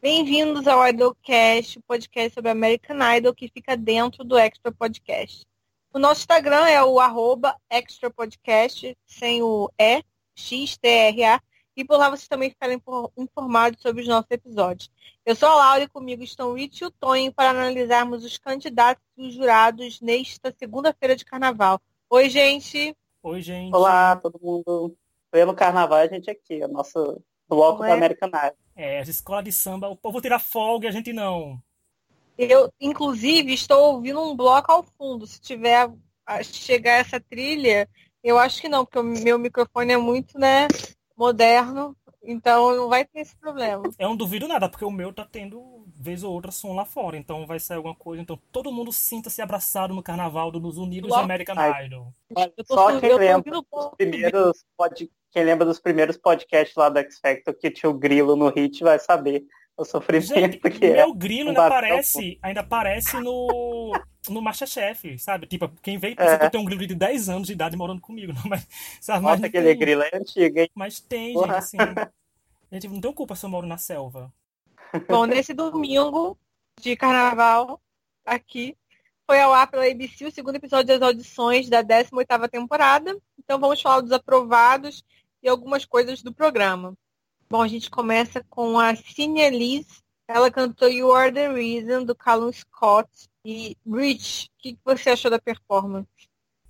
Bem-vindos ao Idolcast, o podcast sobre American Idol que fica dentro do Extra Podcast. O nosso Instagram é o arroba Extra Podcast, sem o E, X, T, R, A. E por lá vocês também ficarem informados sobre os nossos episódios. Eu sou a Laura e comigo estão o Rich e o Tonho para analisarmos os candidatos e os jurados nesta segunda-feira de carnaval. Oi, gente! Oi, gente! Olá, todo mundo! Pelo carnaval, a gente aqui, o nosso bloco é? do American Idol. É, as escolas de samba, o povo tira folga e a gente não. Eu, inclusive, estou ouvindo um bloco ao fundo. Se tiver a chegar essa trilha, eu acho que não, porque o meu microfone é muito, né, moderno, então não vai ter esse problema. Eu não duvido nada, porque o meu tá tendo vez ou outra som lá fora, então vai sair alguma coisa. Então todo mundo sinta-se abraçado no carnaval dos Unidos Logo. American Idol. Só quem lembra, dos primeiros pod... quem lembra dos primeiros podcasts lá do X Factor que tinha o grilo no hit vai saber o sofrimento Gente, que é. Meu grilo ainda aparece, ainda aparece no, no Masterchef, sabe? Tipo, quem veio é. que tem um grilo de 10 anos de idade morando comigo, não, mas, sabe? Nossa, mas aquele tem... grilo é antigo, hein? Mas tem, Porra. gente, assim. Gente, não tem culpa se eu moro na selva. Bom, nesse domingo de carnaval, aqui, foi ao ar pela ABC o segundo episódio das audições da 18ª temporada. Então vamos falar dos aprovados e algumas coisas do programa. Bom, a gente começa com a Cine Elise. Ela cantou You Are the Reason, do Callum Scott. E Rich, o que você achou da performance?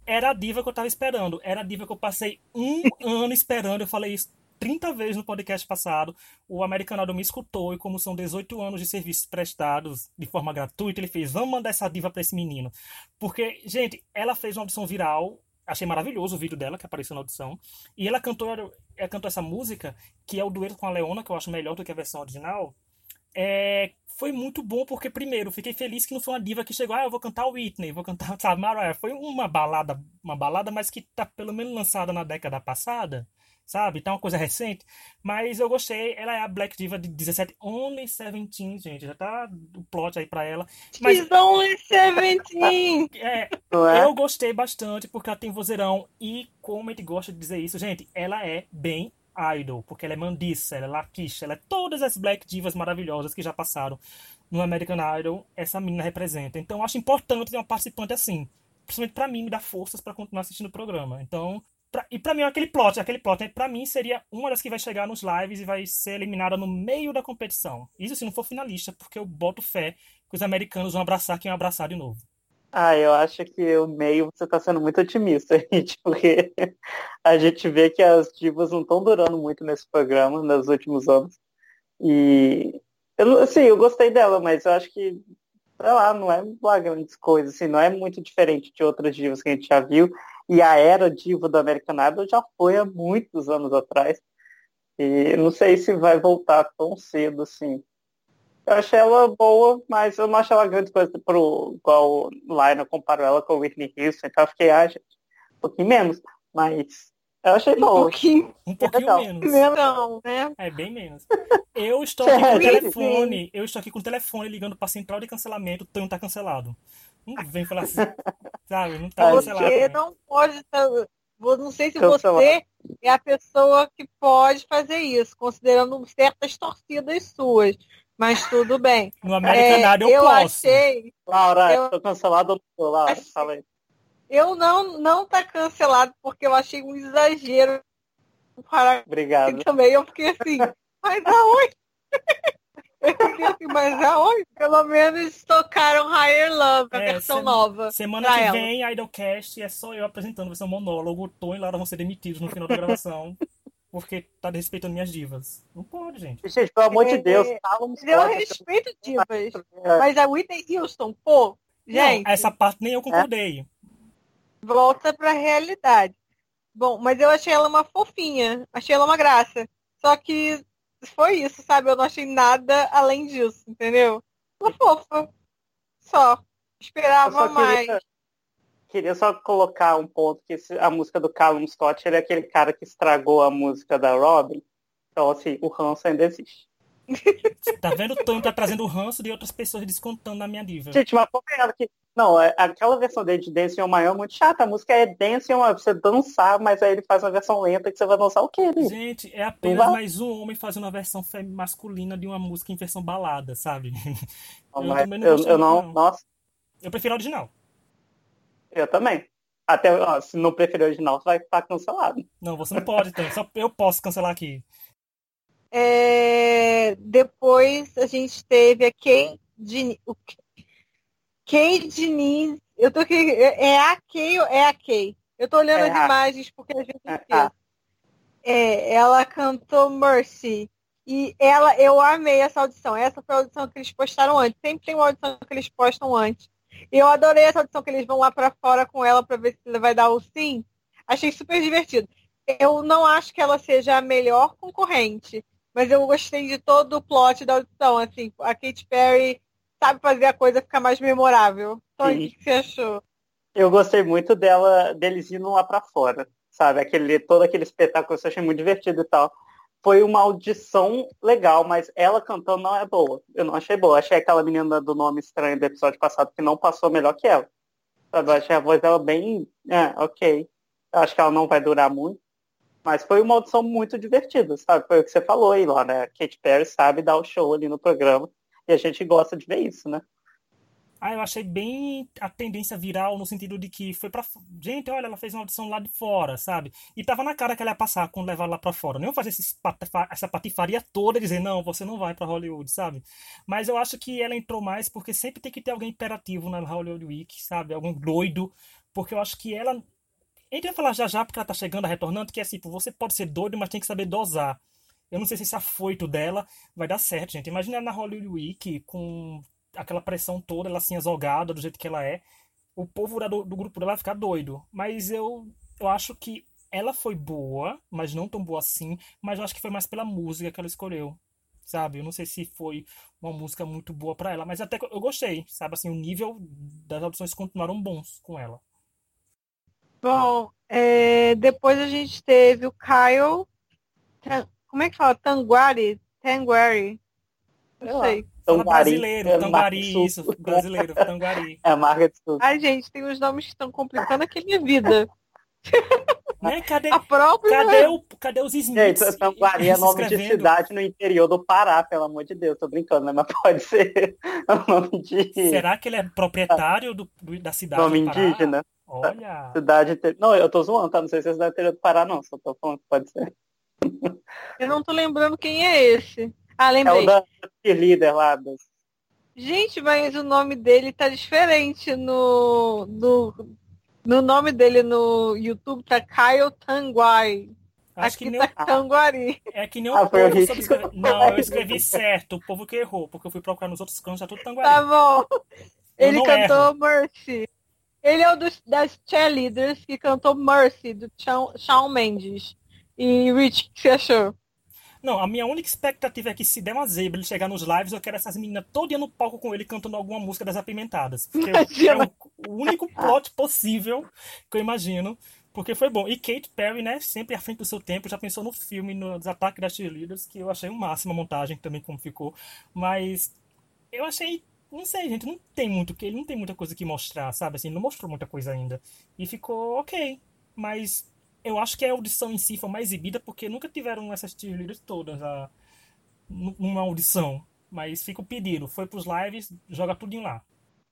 Era a diva que eu tava esperando. Era a diva que eu passei um ano esperando. Eu falei isso 30 vezes no podcast passado. O americano me escutou e como são 18 anos de serviços prestados de forma gratuita, ele fez, vamos mandar essa diva para esse menino. Porque, gente, ela fez uma audição viral achei maravilhoso o vídeo dela que apareceu na audição. E ela cantou, ela cantou essa música, que é o dueto com a Leona, que eu acho melhor do que a versão original. É, foi muito bom porque, primeiro, fiquei feliz que não foi uma diva que chegou, ah, eu vou cantar Whitney, vou cantar, sabe, Mariah. Foi uma balada, uma balada, mas que tá pelo menos lançada na década passada sabe? Tá uma coisa recente. Mas eu gostei. Ela é a Black Diva de 17, Only 17, gente. Já tá o plot aí pra ela. Mas, She's Only 17! é, é, eu gostei bastante porque ela tem vozeirão. E como a gente gosta de dizer isso, gente, ela é bem idol. Porque ela é Mandissa, ela é Lakeisha, ela é todas as Black Divas maravilhosas que já passaram no American Idol. Essa menina representa. Então eu acho importante ter uma participante assim principalmente para mim, me dá forças para continuar assistindo o programa. Então, Pra, e pra mim, aquele plot, aquele plot, né, pra mim seria uma das que vai chegar nos lives e vai ser eliminada no meio da competição. Isso se não for finalista, porque eu boto fé que os americanos vão abraçar quem abraçar de novo. Ah, eu acho que o meio você tá sendo muito otimista, gente, porque a gente vê que as divas não estão durando muito nesse programa nos últimos anos. E eu, assim, eu gostei dela, mas eu acho que, sei lá, não é uma grande coisa, assim, não é muito diferente de outras divas que a gente já viu. E a era diva do American Idol já foi há muitos anos atrás. E não sei se vai voltar tão cedo assim. Eu achei ela boa, mas eu não acho ela grande coisa pro igual lá eu comparo ela com o Whitney Houston, então eu fiquei, ah, gente, um pouquinho menos, mas eu achei um boa. Pouquinho, um pouquinho Legal. menos. Não, né? É bem menos. Eu estou aqui com o telefone, eu estou aqui com o telefone ligando para a central de cancelamento, o Tonho tá cancelado. Não vem falar assim, sabe? Não tá Você cancelado. não pode. Não sei se você é a pessoa que pode fazer isso, considerando certas torcidas suas. Mas tudo bem. No American Idol é, eu, eu posso. achei. Laura, eu tô cancelado ou Laura, achei, falei. Eu não, não tá cancelado porque eu achei um exagero. Para Obrigado. Também eu fiquei assim, mas aonde? Eu fiquei assim, mas aonde? Pelo menos tocaram Higher Love, a é, versão nova. Semana que ela. vem, Idolcast é só eu apresentando, vai ser um monólogo. O Tom e Laura vão ser demitidos no final da gravação. porque tá desrespeitando minhas divas. Não pode, gente. Gente, pelo amor de é, Deus, Eu respeito divas. Mas a Whitney Houston, pô, gente. Não, essa parte nem eu concordei. Volta pra realidade. Bom, mas eu achei ela uma fofinha. Achei ela uma graça. Só que foi isso, sabe? Eu não achei nada além disso, entendeu? Uma fofa. Só. Esperava só mais. Queria, queria, só colocar um ponto que a música do Callum Scott, ele é aquele cara que estragou a música da Robin. Então, assim, o ranço ainda existe. Tá vendo? O Tony tá trazendo o ranço de outras pessoas descontando na minha diva. Gente, mas convenhando que Não, é, aquela versão dele de Dance on My Own é muito chata. A música é Dance on você dançar, mas aí ele faz uma versão lenta que você vai dançar o quê? Ali? Gente, é apenas mais um homem fazendo uma versão masculina de uma música em versão balada, sabe? Não, eu, não, eu, eu não, não, nossa. Eu prefiro a original. Eu também. Até ó, se não preferir o original, vai estar cancelado. Não, você não pode, então. Só eu posso cancelar aqui. É, depois a gente teve a Kay Diniz. Kay Diniz. Eu tô aqui. É a Kay ou é a Kay? Eu tô olhando é as a... imagens porque a gente é, é, ela cantou Mercy. E ela, eu amei essa audição. Essa foi a audição que eles postaram antes. Sempre tem uma audição que eles postam antes. E eu adorei essa audição que eles vão lá para fora com ela para ver se ele vai dar o sim. Achei super divertido. Eu não acho que ela seja a melhor concorrente, mas eu gostei de todo o plot da audição. Assim, a Katy Perry sabe fazer a coisa ficar mais memorável. Então, o que você achou? Eu gostei muito dela, deles indo lá para fora, sabe? Aquele, todo aquele espetáculo eu achei muito divertido e tal foi uma audição legal, mas ela cantando não é boa. Eu não achei boa. Achei aquela menina do nome estranho do episódio passado que não passou melhor que ela. Sabe? Eu achei a voz dela bem. É, ok. Eu acho que ela não vai durar muito. Mas foi uma audição muito divertida, sabe? Foi o que você falou aí lá, né? Kate Perry sabe dar o show ali no programa. E a gente gosta de ver isso, né? Ah, eu achei bem a tendência viral no sentido de que foi pra. Gente, olha, ela fez uma audição lá de fora, sabe? E tava na cara que ela ia passar quando levar lá pra fora. Nem fazer essa patifaria toda e dizer, não, você não vai pra Hollywood, sabe? Mas eu acho que ela entrou mais porque sempre tem que ter alguém imperativo na Hollywood Week, sabe? Algum doido. Porque eu acho que ela. A gente vai falar já já porque ela tá chegando, retornando, que é assim, você pode ser doido, mas tem que saber dosar. Eu não sei se esse afoito dela vai dar certo, gente. Imagina na Hollywood Week com aquela pressão toda, ela assim, azogada, do jeito que ela é, o povo do, do grupo dela vai ficar doido. Mas eu, eu acho que ela foi boa, mas não tão boa assim, mas eu acho que foi mais pela música que ela escolheu. Sabe? Eu não sei se foi uma música muito boa para ela, mas até eu gostei, sabe? Assim, o nível das audições continuaram bons com ela. Bom, é, depois a gente teve o Kyle. Como é que fala? Tanguari? Tanguari. Não sei. Fala brasileiro, é Tanguari, isso, brasileiro, Tanguari. É a marca de suco. Ai, gente, tem uns nomes que estão complicando aqui a minha vida. Né? Cadê, a própria... cadê, o, cadê os Smiths? Gente, Tanguari é nome de cidade no interior do Pará, pelo amor de Deus, tô brincando, né? Mas pode ser o nome de... Será que ele é proprietário do, do da cidade Nome indígena. Olha. Cidade Não, eu tô zoando, tá? Não sei se é cidade interior do Pará, não. Só tô falando que pode ser. Eu não tô lembrando quem é esse. Ah, lembrei. É o da líder lá. Das... Gente, mas o nome dele tá diferente no, no, no nome dele no YouTube, tá Kyle Tanguai. Acho Aqui que nem tá Tanguari. É que nem o ah, povo escrever... Não, eu escrevi certo, o povo que errou, porque eu fui procurar nos outros cantos, já tudo Tanguari. Tá bom. Ele cantou erro. Mercy. Ele é o dos, das cheerleaders que cantou Mercy, do Shawn Mendes. E Rich, o que você achou? Não, a minha única expectativa é que se der uma zebra ele chegar nos lives, eu quero essas meninas todo dia no palco com ele cantando alguma música das apimentadas. Porque é o, o único plot possível que eu imagino. Porque foi bom. E Kate Perry, né, sempre à frente do seu tempo, já pensou no filme, nos ataques das cheerleaders, que eu achei o máximo a montagem também como ficou. Mas eu achei não sei, gente, não tem muito que ele não tem muita coisa que mostrar, sabe? Assim, não mostrou muita coisa ainda. E ficou ok, mas eu acho que a audição em si foi mais exibida porque nunca tiveram essas cheerleaders todas a, numa audição. Mas fica o pedido. Foi pros lives, joga tudo lá.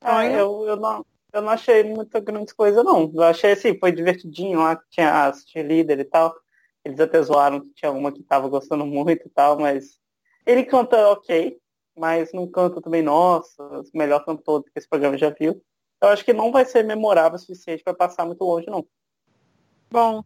Ah, eu, eu, não, eu não achei muita grande coisa, não. Eu achei assim, foi divertidinho lá, que tinha as cheerleader e tal. Eles até zoaram que tinha uma que tava gostando muito e tal, mas ele canta ok, mas não canta também, nossa, melhor cantor que esse programa já viu. Eu acho que não vai ser memorável o suficiente para passar muito longe, não. Bom,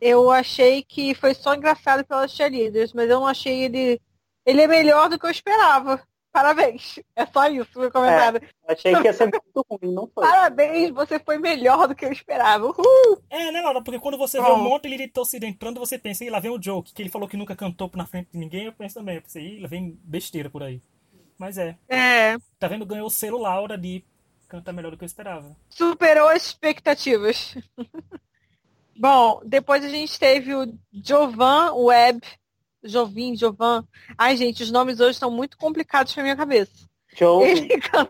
eu achei que foi só engraçado pelas cheerleaders, mas eu não achei ele. Ele é melhor do que eu esperava. Parabéns. É só isso, meu comentário. É, achei que ia ser muito ruim, não foi. Parabéns, você foi melhor do que eu esperava. Uhul. É, né, Laura? Porque quando você vê um monte de torcida entrando, você pensa, e lá vem o Joke, que ele falou que nunca cantou na frente de ninguém, eu penso também, eu pensei, lá vem besteira por aí. Mas é. É. Tá vendo? Ganhou o selo Laura de cantar melhor do que eu esperava. Superou as expectativas. Bom, depois a gente teve o Jovan Webb. Jovim, Jovan. Ai, gente, os nomes hoje estão muito complicados pra minha cabeça. Joe. Ele, can...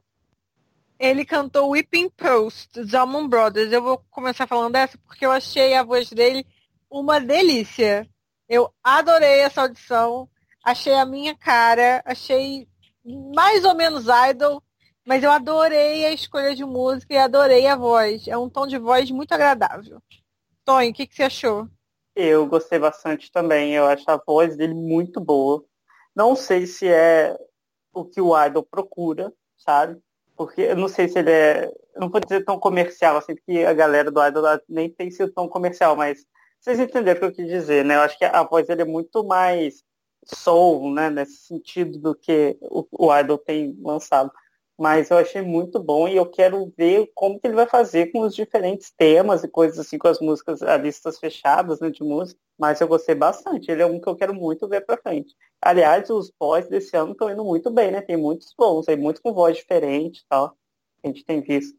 Ele cantou Whipping Post, dos Almond Brothers. Eu vou começar falando dessa porque eu achei a voz dele uma delícia. Eu adorei essa audição. Achei a minha cara. Achei mais ou menos idol. Mas eu adorei a escolha de música e adorei a voz. É um tom de voz muito agradável. Tony, o que, que você achou? Eu gostei bastante também. Eu acho a voz dele muito boa. Não sei se é o que o idol procura, sabe? Porque eu não sei se ele é. Eu não vou dizer tão comercial, assim, porque a galera do idol nem tem sido tão comercial, mas vocês entenderam o que eu quis dizer, né? Eu acho que a voz dele é muito mais soul, né? Nesse sentido do que o, o idol tem lançado mas eu achei muito bom e eu quero ver como que ele vai fazer com os diferentes temas e coisas assim, com as músicas, as listas fechadas né, de música, mas eu gostei bastante, ele é um que eu quero muito ver pra frente. Aliás, os boys desse ano estão indo muito bem, né? Tem muitos bons, tem muitos com voz diferente e tal, a gente tem visto.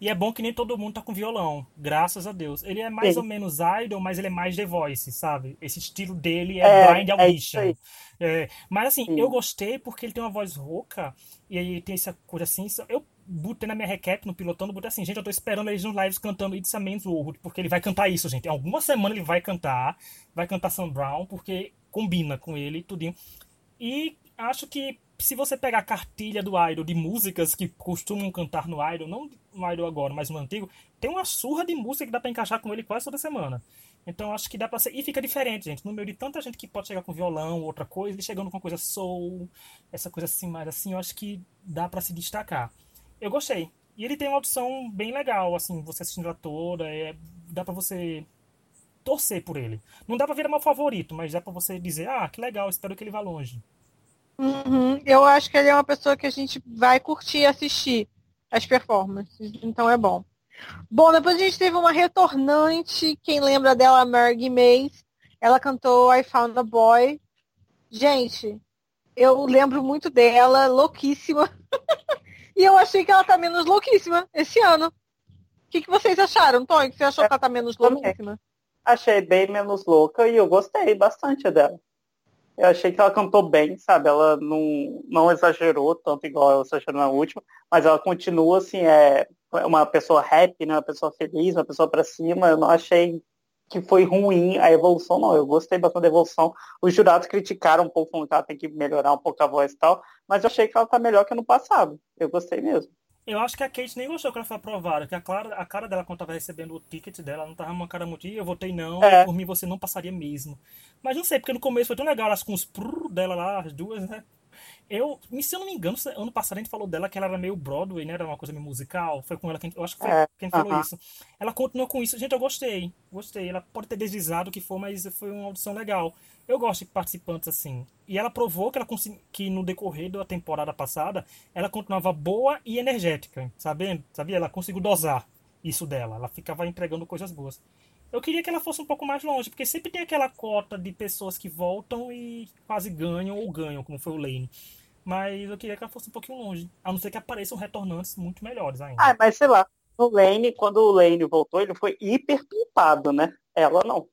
E é bom que nem todo mundo tá com violão, graças a Deus. Ele é mais Sim. ou menos idol, mas ele é mais The Voice, sabe? Esse estilo dele é, é blind é audition. É mas assim, Sim. eu gostei porque ele tem uma voz rouca e aí tem essa coisa assim. Eu botei na minha recap, no pilotando, botei assim, gente, eu tô esperando eles nos lives cantando It's a Man's World, porque ele vai cantar isso, gente. Em alguma semana ele vai cantar, vai cantar Sam Brown, porque combina com ele e tudinho. E acho que se você pegar a cartilha do Idol de músicas que costumam cantar no Idol, não no Idol agora, mas no antigo, tem uma surra de música que dá para encaixar com ele quase toda semana. Então acho que dá pra ser. E fica diferente, gente. No meio de tanta gente que pode chegar com violão, outra coisa, e chegando com coisa soul, essa coisa assim, mais assim, eu acho que dá para se destacar. Eu gostei. E ele tem uma audição bem legal, assim, você assistindo a toda, é, dá para você torcer por ele. Não dá pra virar meu favorito, mas dá pra você dizer, ah, que legal, espero que ele vá longe. Uhum. Eu acho que ele é uma pessoa que a gente vai curtir assistir as performances, então é bom. Bom, depois a gente teve uma retornante, quem lembra dela, Margie Mays. Ela cantou I Found a Boy. Gente, eu lembro muito dela, louquíssima. e eu achei que ela tá menos louquíssima esse ano. O que, que vocês acharam, Tony? Você achou que ela tá menos louquíssima? Achei bem menos louca e eu gostei bastante dela. Eu achei que ela cantou bem, sabe? Ela não, não exagerou tanto igual ela exagerou na última, mas ela continua assim, é uma pessoa happy, né? uma pessoa feliz, uma pessoa para cima. Eu não achei que foi ruim a evolução, não. Eu gostei bastante da evolução. Os jurados criticaram um pouco, falando que ela tem que melhorar um pouco a voz e tal, mas eu achei que ela tá melhor que no passado. Eu gostei mesmo. Eu acho que a Kate nem gostou que ela foi aprovada, que a, Clara, a cara dela quando tava recebendo o ticket dela não tava uma cara muito, eu votei não, é. por mim você não passaria mesmo. Mas não sei, porque no começo foi tão legal, elas com os prrr dela lá, as duas, né? Eu, se eu não me engano, ano passado a gente falou dela que ela era meio Broadway, né? Era uma coisa meio musical. Foi com ela que eu acho que foi é, quem uh -huh. falou isso. Ela continua com isso. Gente, eu gostei. Gostei. Ela pode ter deslizado o que for, mas foi uma audição legal. Eu gosto de participantes assim. E ela provou que ela que no decorrer da temporada passada, ela continuava boa e energética, sabendo? Sabia? Ela conseguiu dosar isso dela. Ela ficava entregando coisas boas. Eu queria que ela fosse um pouco mais longe, porque sempre tem aquela cota de pessoas que voltam e quase ganham ou ganham, como foi o Lane. Mas eu queria que ela fosse um pouquinho longe. A não ser que apareçam retornantes muito melhores ainda. Ah, mas sei lá. O Lane, quando o Lane voltou, ele foi hiper pimpado, né? Ela não.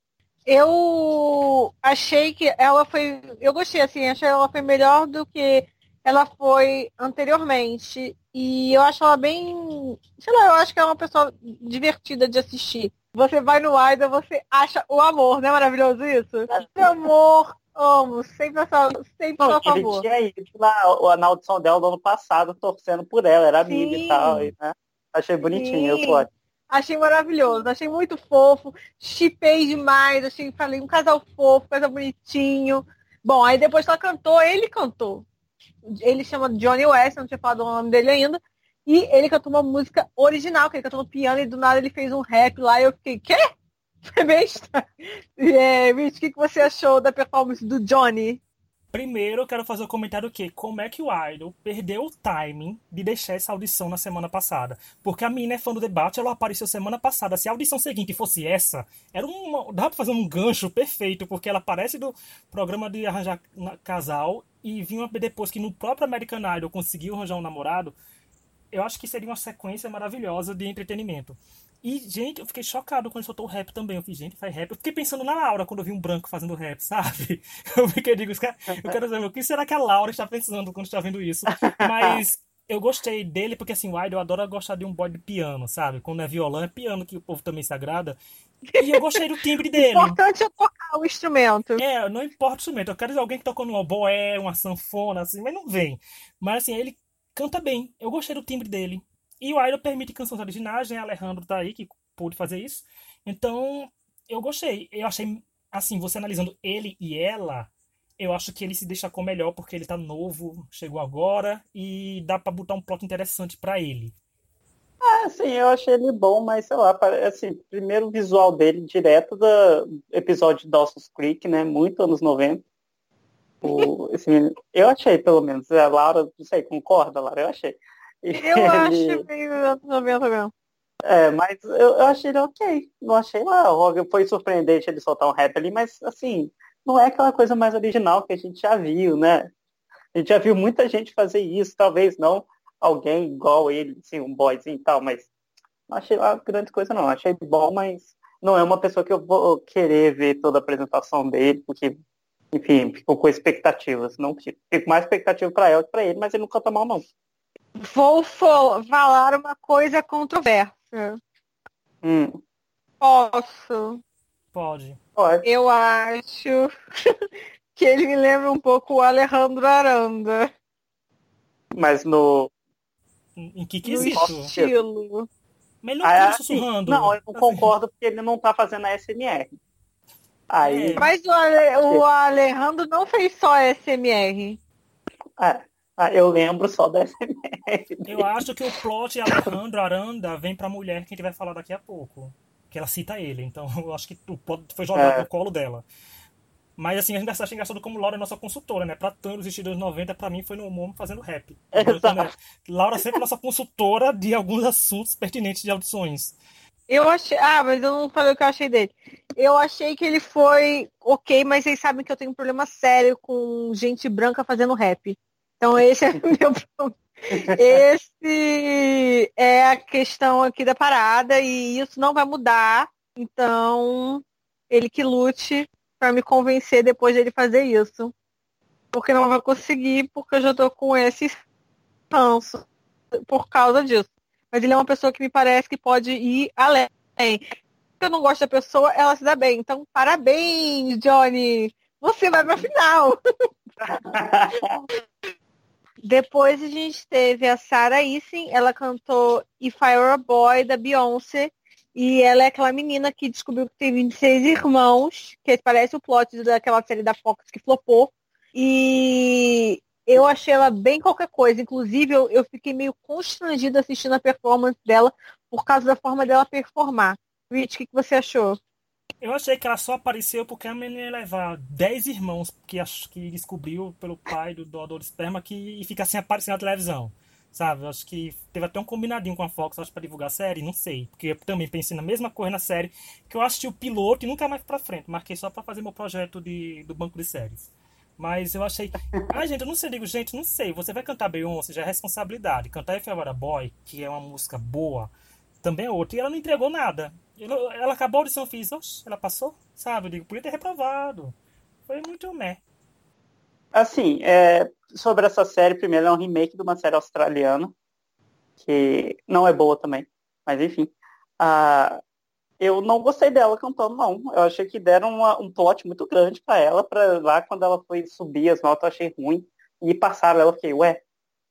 Eu achei que ela foi. Eu gostei, assim, achei que ela foi melhor do que ela foi anteriormente. E eu acho ela bem. Sei lá, eu acho que é uma pessoa divertida de assistir. Você vai no Idol, você acha o amor, não é maravilhoso isso? É. amor, amo, sempre, essa, sempre não, a favor. Ele tinha ido lá na audição dela do ano passado, torcendo por ela, era amiga Sim. e tal, né? Achei bonitinho, eu gosto. Achei maravilhoso, achei muito fofo, chipei demais, achei, falei, um casal fofo, casal bonitinho. Bom, aí depois que ela cantou, ele cantou. Ele chama Johnny West, não tinha falado o nome dele ainda. E ele cantou uma música original, que ele cantou no piano e do nada ele fez um rap lá e eu fiquei, quê? Foi besta. É, o que você achou da performance do Johnny? Primeiro, eu quero fazer o um comentário que como é que o Idol perdeu o timing de deixar essa audição na semana passada. Porque a mina é fã do debate, ela apareceu semana passada. Se a audição seguinte fosse essa, era uma, dá pra fazer um gancho perfeito, porque ela aparece do programa de arranjar casal e vinha depois que no próprio American Idol conseguiu arranjar um namorado. Eu acho que seria uma sequência maravilhosa de entretenimento. E, gente, eu fiquei chocado quando soltou o rap também. Eu fiz, gente, faz rap. Eu fiquei pensando na Laura quando eu vi um branco fazendo rap, sabe? Eu fiquei, digo, eu quero saber, o que será que a Laura está pensando quando está vendo isso? Mas eu gostei dele porque, assim, o Idol adora gostar de um boy de piano, sabe? Quando é violão, é piano que o povo também se agrada. E eu gostei do timbre dele. O importante é tocar o instrumento. É, não importa o instrumento. Eu quero alguém que tocou numa boé, uma sanfona, assim, mas não vem. Mas, assim, ele canta bem. Eu gostei do timbre dele. E o Idol permite canções originais, né? Alejandro tá aí, que pôde fazer isso. Então, eu gostei. Eu achei, assim, você analisando ele e ela, eu acho que ele se destacou melhor porque ele tá novo, chegou agora e dá para botar um plot interessante para ele. Ah, sim, eu achei ele bom, mas sei lá, assim, primeiro visual dele direto do episódio de Dawson's Creek, né? Muito anos 90. O, assim, eu achei, pelo menos. A Laura, não sei, concorda, Laura? Eu achei. Eu ele... acho meio anos 90 mesmo. É, mas eu, eu achei ele ok. Não achei lá. Foi surpreendente ele soltar um rap ali, mas assim, não é aquela coisa mais original que a gente já viu, né? A gente já viu muita gente fazer isso, talvez não alguém igual ele, assim, um boyzinho e tal, mas não achei lá grande coisa não. Achei bom, mas não é uma pessoa que eu vou querer ver toda a apresentação dele, porque, enfim, ficou com expectativas. Não fico. Fico mais expectativa para ela que para ele, mas ele não canta mal, não. Vou falar uma coisa controversa. Hum. Posso? Pode. Pode. Eu acho que ele me lembra um pouco o Alejandro Aranda. Mas no. Em que quesito? No estilo. Mas ele não ah, tá sussurrando. Não, eu não concordo porque ele não tá fazendo a SMR. Aí... É. Mas o, Ale, o Alejandro não fez só SMR. É. Ah, eu lembro só da SMR. Eu acho que o plot Alejandro Aranda vem pra mulher que a gente vai falar daqui a pouco que ela cita ele. Então eu acho que o foi jogado é. no colo dela. Mas assim, a gente acha engraçado como Laura é nossa consultora, né? Pra tantos estilos 90, pra mim foi no Momo fazendo rap. Então, né? Laura sempre é nossa consultora de alguns assuntos pertinentes de audições. Eu achei. Ah, mas eu não falei o que eu achei dele. Eu achei que ele foi ok, mas vocês sabem que eu tenho um problema sério com gente branca fazendo rap. Então esse é o meu problema. Esse é a questão aqui da parada e isso não vai mudar. Então, ele que lute para me convencer depois dele fazer isso. Porque não vai conseguir, porque eu já tô com esse ranço por causa disso. Mas ele é uma pessoa que me parece que pode ir além. Se eu não gosto da pessoa, ela se dá bem. Então, parabéns, Johnny! Você vai pra final! Depois a gente teve a Sarah Easing, ela cantou If I Were a Boy, da Beyoncé. E ela é aquela menina que descobriu que tem 26 irmãos, que parece o plot daquela série da Fox que flopou. E eu achei ela bem qualquer coisa. Inclusive, eu, eu fiquei meio constrangida assistindo a performance dela por causa da forma dela performar. Rich, o que, que você achou? Eu achei que ela só apareceu porque a menina ia levar 10 irmãos que, que descobriu pelo pai do doador de esperma que, e fica assim aparecendo na televisão. Sabe? Eu acho que teve até um combinadinho com a Fox, acho, pra divulgar a série, não sei. Porque eu também pensei na mesma coisa na série, que eu assisti o piloto e nunca mais pra frente. Marquei só pra fazer meu projeto de, do banco de séries. Mas eu achei. Ah, gente, eu não sei, digo, gente, não sei. Você vai cantar Beyoncé, já é responsabilidade. Cantar If Boy, que é uma música boa, também é outra. E ela não entregou nada. Ela acabou a audição, eu fiz, ela passou? Sabe? Eu digo, podia ter reprovado. Foi muito meh. Assim, é, sobre essa série, primeiro, é um remake de uma série australiana, que não é boa também, mas enfim. Ah, eu não gostei dela cantando, não. Eu achei que deram uma, um plot muito grande para ela, para lá quando ela foi subir as notas, eu achei ruim. E passaram ela, eu fiquei, ué,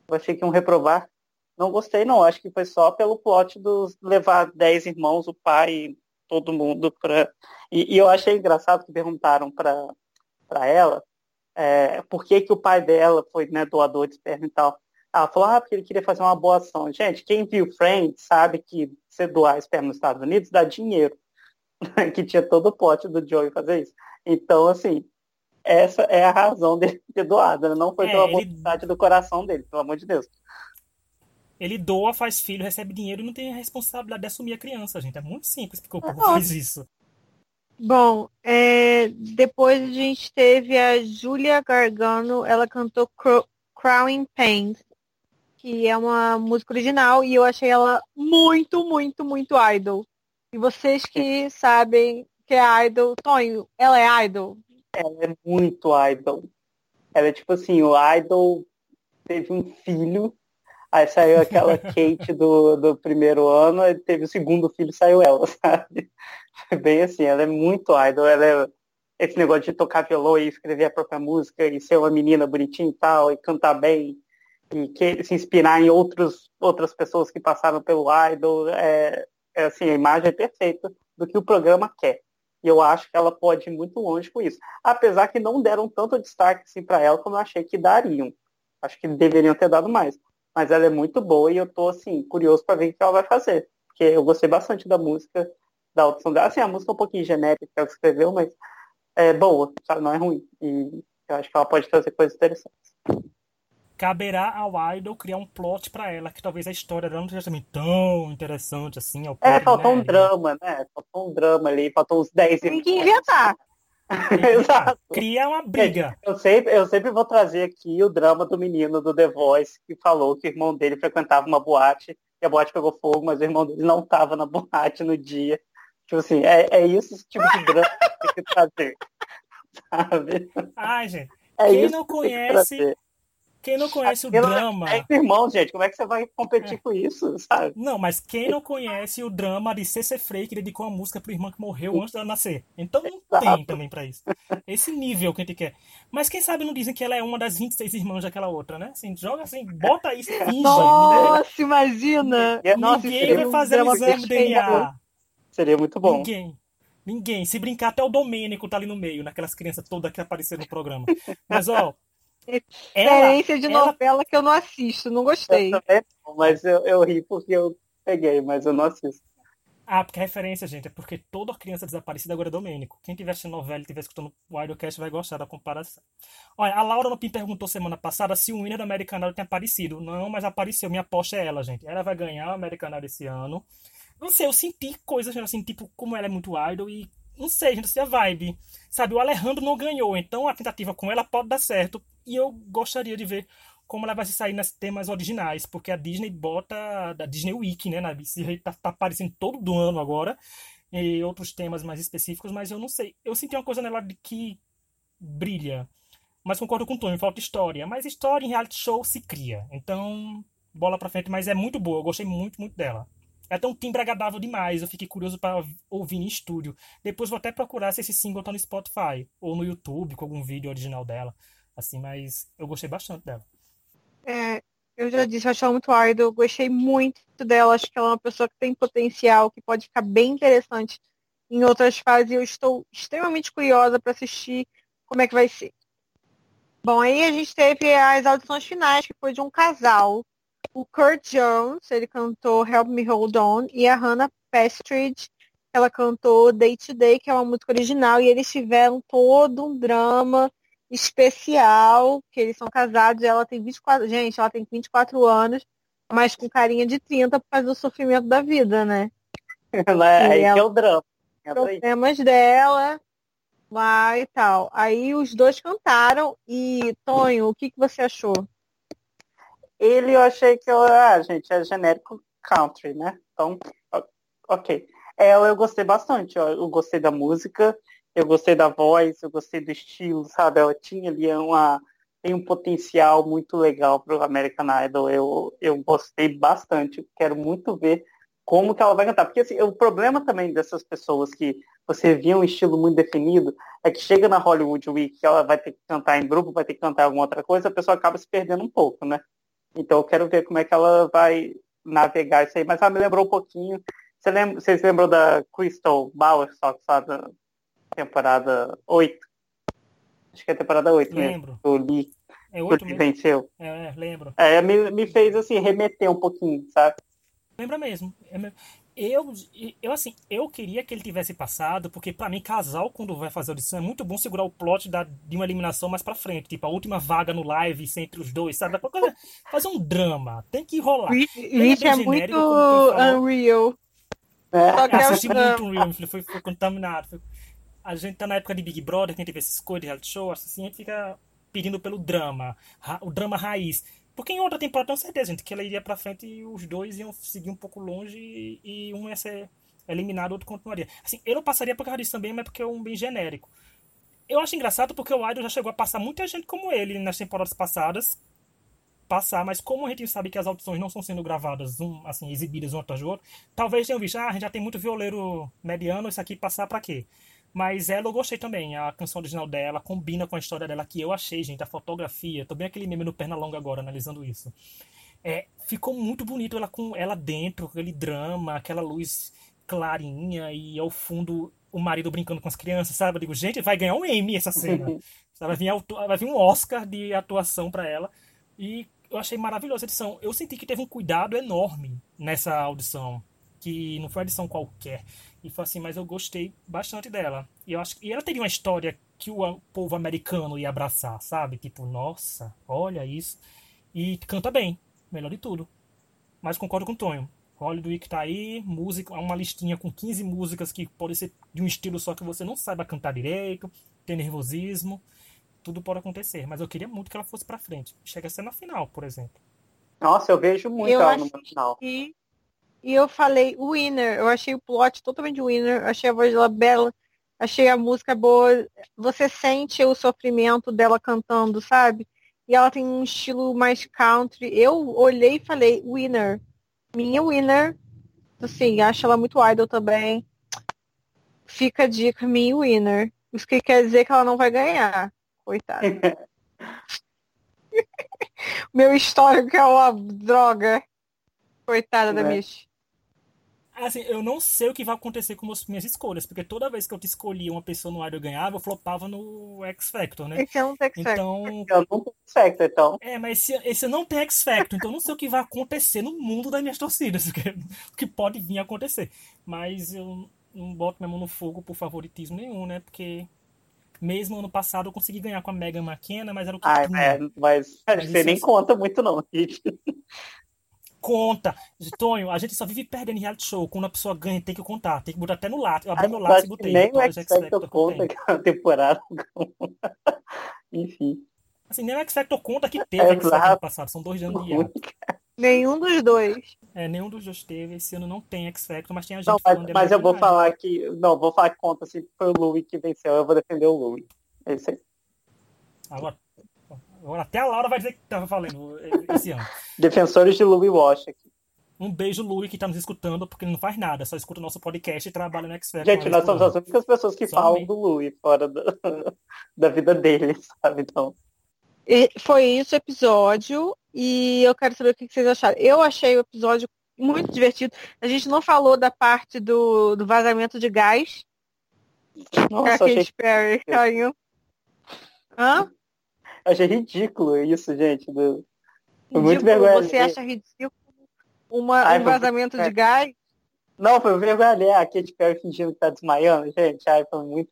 eu achei que iam reprovar. Não gostei, não. Acho que foi só pelo plot dos levar dez irmãos, o pai, todo mundo para. E, e, eu achei engraçado que perguntaram para ela é, por que, que o pai dela foi né, doador de esperma e tal. Ela falou, ah, porque ele queria fazer uma boa ação. Gente, quem viu Friends sabe que você doar esperma nos Estados Unidos dá dinheiro. que tinha todo o plot do Joey fazer isso. Então, assim, essa é a razão dele ter doado. Né? Não foi é, pela ele... vontade do coração dele, pelo amor de Deus. Ele doa, faz filho, recebe dinheiro e não tem a responsabilidade de assumir a criança, gente. É muito simples porque o povo faz isso. Bom, é, depois a gente teve a Julia Gargano, ela cantou Crowing Pains, que é uma música original, e eu achei ela muito, muito, muito idol. E vocês que sabem que é idol, Tonho, ela é idol? Ela é muito idol. Ela é tipo assim, o idol teve um filho Aí saiu aquela Kate do, do primeiro ano, teve o segundo filho, saiu ela, sabe? Foi bem assim, ela é muito idol, ela é esse negócio de tocar violão e escrever a própria música e ser uma menina bonitinha e tal, e cantar bem, e que, se inspirar em outros, outras pessoas que passaram pelo idol, é, é assim, a imagem é perfeita do que o programa quer. E eu acho que ela pode ir muito longe com isso. Apesar que não deram tanto destaque assim para ela como eu achei que dariam. Acho que deveriam ter dado mais. Mas ela é muito boa e eu tô assim, curioso para ver o que ela vai fazer. Porque eu gostei bastante da música, da audição dela. Assim, a música é um pouquinho genérica que ela escreveu, mas é boa, sabe? Não é ruim. E eu acho que ela pode trazer coisas interessantes. Caberá ao Idol criar um plot para ela, que talvez a história dela não seja também tão interessante assim. Ao é, faltou né? um drama, né? Faltou um drama ali, faltou uns 10 Tem que inventar. Exato. Cria uma briga. Eu sempre, eu sempre vou trazer aqui o drama do menino do The Voice que falou que o irmão dele frequentava uma boate e a boate pegou fogo, mas o irmão dele não estava na boate no dia. Tipo assim, é, é isso esse tipo de drama que tem que trazer. Sabe? Ai, gente. É quem não conhece. Quem não conhece Aquilo o drama. É irmão, gente. Como é que você vai competir é. com isso, sabe? Não, mas quem não conhece o drama de C.C. Frey, que dedicou a música pro irmão que morreu antes dela nascer? Então não. Tem também pra isso. Esse nível que a gente quer. Mas quem sabe não dizem que ela é uma das 26 irmãs daquela outra, né? Assim, joga assim, bota isso, finge. Nossa, imagina! Ninguém vai fazer o exame de DNA. Seria muito bom. Ninguém. Ninguém. Se brincar, até o Domênico tá ali no meio, naquelas crianças todas que apareceram no programa. Mas, ó. Referência de ela... novela que eu não assisto, não gostei. Eu também mas eu, eu ri porque eu peguei, mas eu não assisto. Ah, porque a referência, gente, é porque toda criança desaparecida agora é Domênico. Quem tiver assistindo novela e estiver escutando o Wildcast vai gostar da comparação. Olha, a Laura Lopin perguntou semana passada se o winner do American Idol tem aparecido. Não, mas apareceu. Minha aposta é ela, gente. Ela vai ganhar o American Idol esse ano. Não sei, eu senti coisas assim, tipo, como ela é muito idol e. Não sei, gente, assim, a vibe. Sabe, o Alejandro não ganhou, então a tentativa com ela pode dar certo. E eu gostaria de ver como ela vai se sair nas temas originais, porque a Disney bota da Disney Week, né? Na, tá, tá aparecendo todo do ano agora, e outros temas mais específicos, mas eu não sei. Eu senti uma coisa nela de que brilha. Mas concordo com o Tony, falta história. Mas história em reality show se cria. Então, bola pra frente, mas é muito boa. Eu gostei muito, muito dela. É tão timbre agradável demais. Eu fiquei curioso para ouvir em estúdio. Depois vou até procurar se esse single tá no Spotify ou no YouTube com algum vídeo original dela. Assim, mas eu gostei bastante dela. É, eu já disse, eu achei ela muito idol. Eu gostei muito dela. Acho que ela é uma pessoa que tem potencial, que pode ficar bem interessante em outras fases. Eu estou extremamente curiosa para assistir como é que vai ser. Bom, aí a gente teve as audições finais, que foi de um casal o Kurt Jones, ele cantou Help Me Hold On, e a Hannah Pestridge, ela cantou Day to Day, que é uma música original, e eles tiveram todo um drama especial, que eles são casados, e ela tem 24, gente, ela tem 24 anos, mas com carinha de 30 por causa do sofrimento da vida, né? Ela, aí ela, que é o drama. Problemas dela lá e tal. Aí os dois cantaram e, Tonho, o que, que você achou? Ele eu achei que, eu, ah, gente, é genérico country, né? Então, ok. Ela eu gostei bastante, eu gostei da música, eu gostei da voz, eu gostei do estilo, sabe? Ela tinha ali uma, tem um potencial muito legal para o American Idol. Eu, eu gostei bastante, quero muito ver como que ela vai cantar. Porque assim, o problema também dessas pessoas que você via um estilo muito definido é que chega na Hollywood Week, ela vai ter que cantar em grupo, vai ter que cantar alguma outra coisa, a pessoa acaba se perdendo um pouco, né? Então eu quero ver como é que ela vai navegar isso aí. Mas ela me lembrou um pouquinho. Você vocês lembram da Crystal Bauer, só que da temporada 8? Acho que é a temporada 8 lembro. mesmo. Eu li. É 8 mesmo? venceu. É, lembro. É, me, me fez assim, remeter um pouquinho, sabe? Lembra mesmo. É. Eu, eu, assim, eu queria que ele tivesse passado, porque para mim, casal, quando vai fazer audição, é muito bom segurar o plot da, de uma eliminação mais pra frente. Tipo, a última vaga no live entre os dois, sabe? Coisa, fazer um drama. Tem que rolar. Isso é, é muito unreal. É. Só que é assisti muito Unreal, foi, foi, foi contaminado. Foi... A gente tá na época de Big Brother, a gente vê essas coisas de reality show, assim, a gente fica pedindo pelo drama. O drama raiz. Porque em outra temporada, tenho certeza, gente, que ela iria pra frente e os dois iam seguir um pouco longe e, um ia ser eliminado, o outro continuaria. Assim, eu não passaria por causa disso também, mas porque é um bem genérico. Eu acho engraçado porque o Idol já chegou a passar muita gente como ele nas temporadas passadas. passar, mas como a gente sabe que as audições não estão sendo gravadas, um, assim, exibidas um atrás do outro, talvez tenham visto, ah, a gente já tem muito violeiro mediano, isso aqui passar para quê? Mas ela eu gostei também, a canção original dela combina com a história dela, que eu achei, gente, a fotografia, tô bem aquele meme no Pernalonga agora, analisando isso. É, ficou muito bonito ela com ela dentro, aquele drama, aquela luz clarinha e ao fundo o marido brincando com as crianças, sabe? Eu digo, gente, vai ganhar um Emmy essa cena. vai, vir, vai vir um Oscar de atuação para ela. E eu achei maravilhosa a edição. Eu senti que teve um cuidado enorme nessa audição, que não foi uma edição qualquer. E foi assim, mas eu gostei bastante dela. E eu acho e ela teria uma história que o povo americano ia abraçar, sabe? Tipo, nossa, olha isso. E canta bem, melhor de tudo. Mas concordo com o Tonho. Hollywood tá aí, música, uma listinha com 15 músicas que pode ser de um estilo só que você não saiba cantar direito, tem nervosismo tudo pode acontecer. Mas eu queria muito que ela fosse pra frente. Chega a ser na final, por exemplo. Nossa, eu vejo muito eu ela no final. E eu falei winner. Eu achei o plot totalmente winner. Achei a voz dela bela. Achei a música boa. Você sente o sofrimento dela cantando, sabe? E ela tem um estilo mais country. Eu olhei e falei, winner. Minha winner. Assim, acho ela muito idol também. Fica a dica, minha winner. Isso que quer dizer que ela não vai ganhar. Coitado. Meu histórico é uma droga. Coitada da minha. Assim, eu não sei o que vai acontecer com minhas escolhas, porque toda vez que eu te escolhia uma pessoa no ar eu ganhava, eu flopava no X Factor, né? Esse é um X Factor. Então... Eu não tenho X Factor, então. É, mas esse, esse não tem X Factor, então eu não sei o que vai acontecer no mundo das minhas torcidas, o que pode vir a acontecer. Mas eu não boto minha mão no fogo por favoritismo nenhum, né? Porque mesmo ano passado eu consegui ganhar com a Megan McKenna, mas era o que ah, é, mas, mas você nem conta muito não, Conta. Tonho, a gente só vive perdendo reality show. Quando a pessoa ganha, tem que contar. Tem que botar até no lápis. Eu abri meu lápis e botei. Nem o X Factor conta que a temporada. Enfim. Assim, nem o X Factor conta que teve é, X Factor ano passado. São dois anos de hiato. Nenhum dos dois. É, nenhum dos dois teve. Esse ano não tem X Factor, mas tem a gente não, mas, mas eu vou falar que. Não, vou falar que conta assim, foi o Louis que venceu. Eu vou defender o Louis. É isso aí. Agora, agora até a Laura vai dizer que tava falando esse ano. Defensores de Louis Wash aqui. Um beijo, Louis, que tá nos escutando, porque ele não faz nada, só escuta o nosso podcast e trabalha no X Factor. Gente, nós somos as únicas pessoas que Só falam do Louis fora da, da vida dele, sabe? Então. E foi isso o episódio. E eu quero saber o que vocês acharam. Eu achei o episódio muito divertido. A gente não falou da parte do, do vazamento de gás. Nossa, a Katy Perry caiu. Hã? Achei ridículo isso, gente. Do... Foi muito vergonha. Você acha ridículo uma, Ai, um vazamento de gás? Não, foi vergonha. A Katy Perry fingindo que tá desmaiando, gente. Ai, foi muito.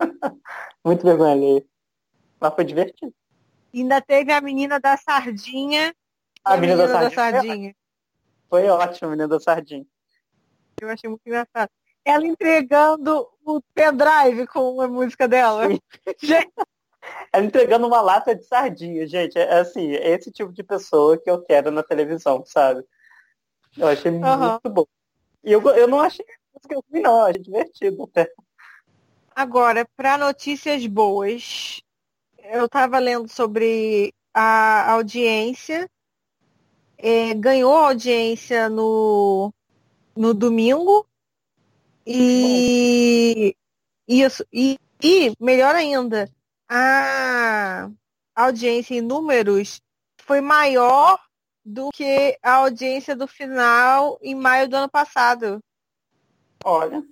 muito vergonha ali. Mas foi divertido. Ainda teve a menina da sardinha. A, a menina, menina, da, sardinha. da sardinha. Foi ótimo, a menina da sardinha. Eu achei muito engraçado. Ela entregando o pendrive com a música dela. Ela entregando uma lata de sardinha, gente. É assim, é esse tipo de pessoa que eu quero na televisão, sabe? Eu achei uhum. muito bom. E eu, eu não achei a música ruim, não. Eu achei divertido até. Agora, para notícias boas, eu estava lendo sobre a audiência. É, ganhou audiência no, no domingo. E isso. E, e, melhor ainda, a audiência em números foi maior do que a audiência do final em maio do ano passado. Olha.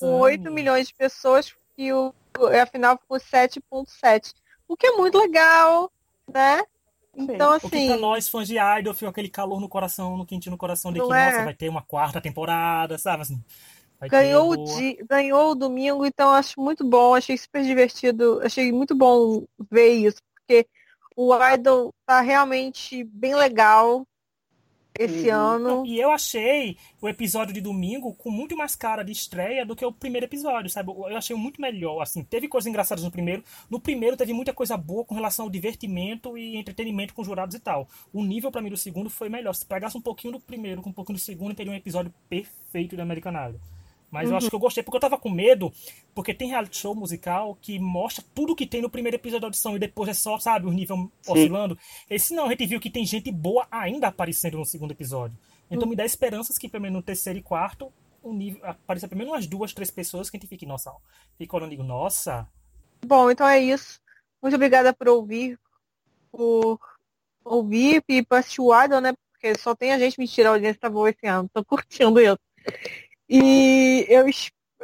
8 milhões de pessoas e o afinal ficou 7.7. O que é muito legal, né? Então, assim. O que pra nós, fãs de Idol, fica aquele calor no coração, no quentinho no coração de que, é? nossa, vai ter uma quarta temporada, sabe? Assim, ganhou, o di... ganhou o domingo, então acho muito bom, achei super divertido, achei muito bom ver isso, porque o Idol tá realmente bem legal esse uhum. ano. E eu achei o episódio de domingo com muito mais cara de estreia do que o primeiro episódio, sabe? Eu achei muito melhor, assim. Teve coisas engraçadas no primeiro. No primeiro teve muita coisa boa com relação ao divertimento e entretenimento com jurados e tal. O nível para mim do segundo foi melhor. Se pegasse um pouquinho do primeiro com um pouquinho do segundo, teria um episódio perfeito de American Idol. Mas uhum. eu acho que eu gostei, porque eu tava com medo, porque tem reality show musical que mostra tudo que tem no primeiro episódio da audição e depois é só, sabe, o nível Sim. oscilando. Esse não, a gente viu que tem gente boa ainda aparecendo no segundo episódio. Então uhum. me dá esperanças que pelo menos no terceiro e quarto o nível apareça pelo menos umas duas, três pessoas que a gente fique, nossa, fica olhando e digo, nossa. Bom, então é isso. Muito obrigada por ouvir, por ouvir e por assistir o Idol, né? Porque só tem a gente mentira, a audiência tá boa esse ano. Tô curtindo isso. E eu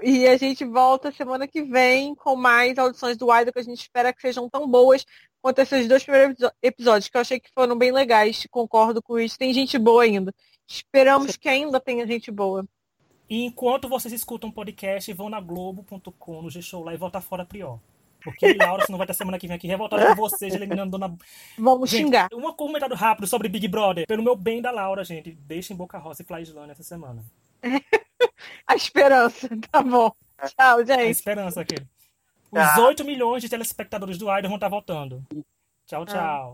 e a gente volta semana que vem com mais audições do Idol que a gente espera que sejam tão boas quanto esses dois primeiros episódios, que eu achei que foram bem legais. Concordo com isso. Tem gente boa ainda. Esperamos que ainda tenha gente boa. E enquanto vocês escutam o podcast, vão na Globo.com, no G-Show lá e volta fora Prior. Porque Laura, se não vai ter semana que vem aqui, revoltada com vocês, eliminando Dona. Vamos gente, xingar. Um comentário rápido sobre Big Brother. Pelo meu bem da Laura, gente. Deixem Boca Rosa e Flyslane essa semana. A esperança, tá bom. Tchau, gente. A esperança aqui. Os 8 milhões de telespectadores do Idol vão estar voltando. Tchau, tchau. Ah.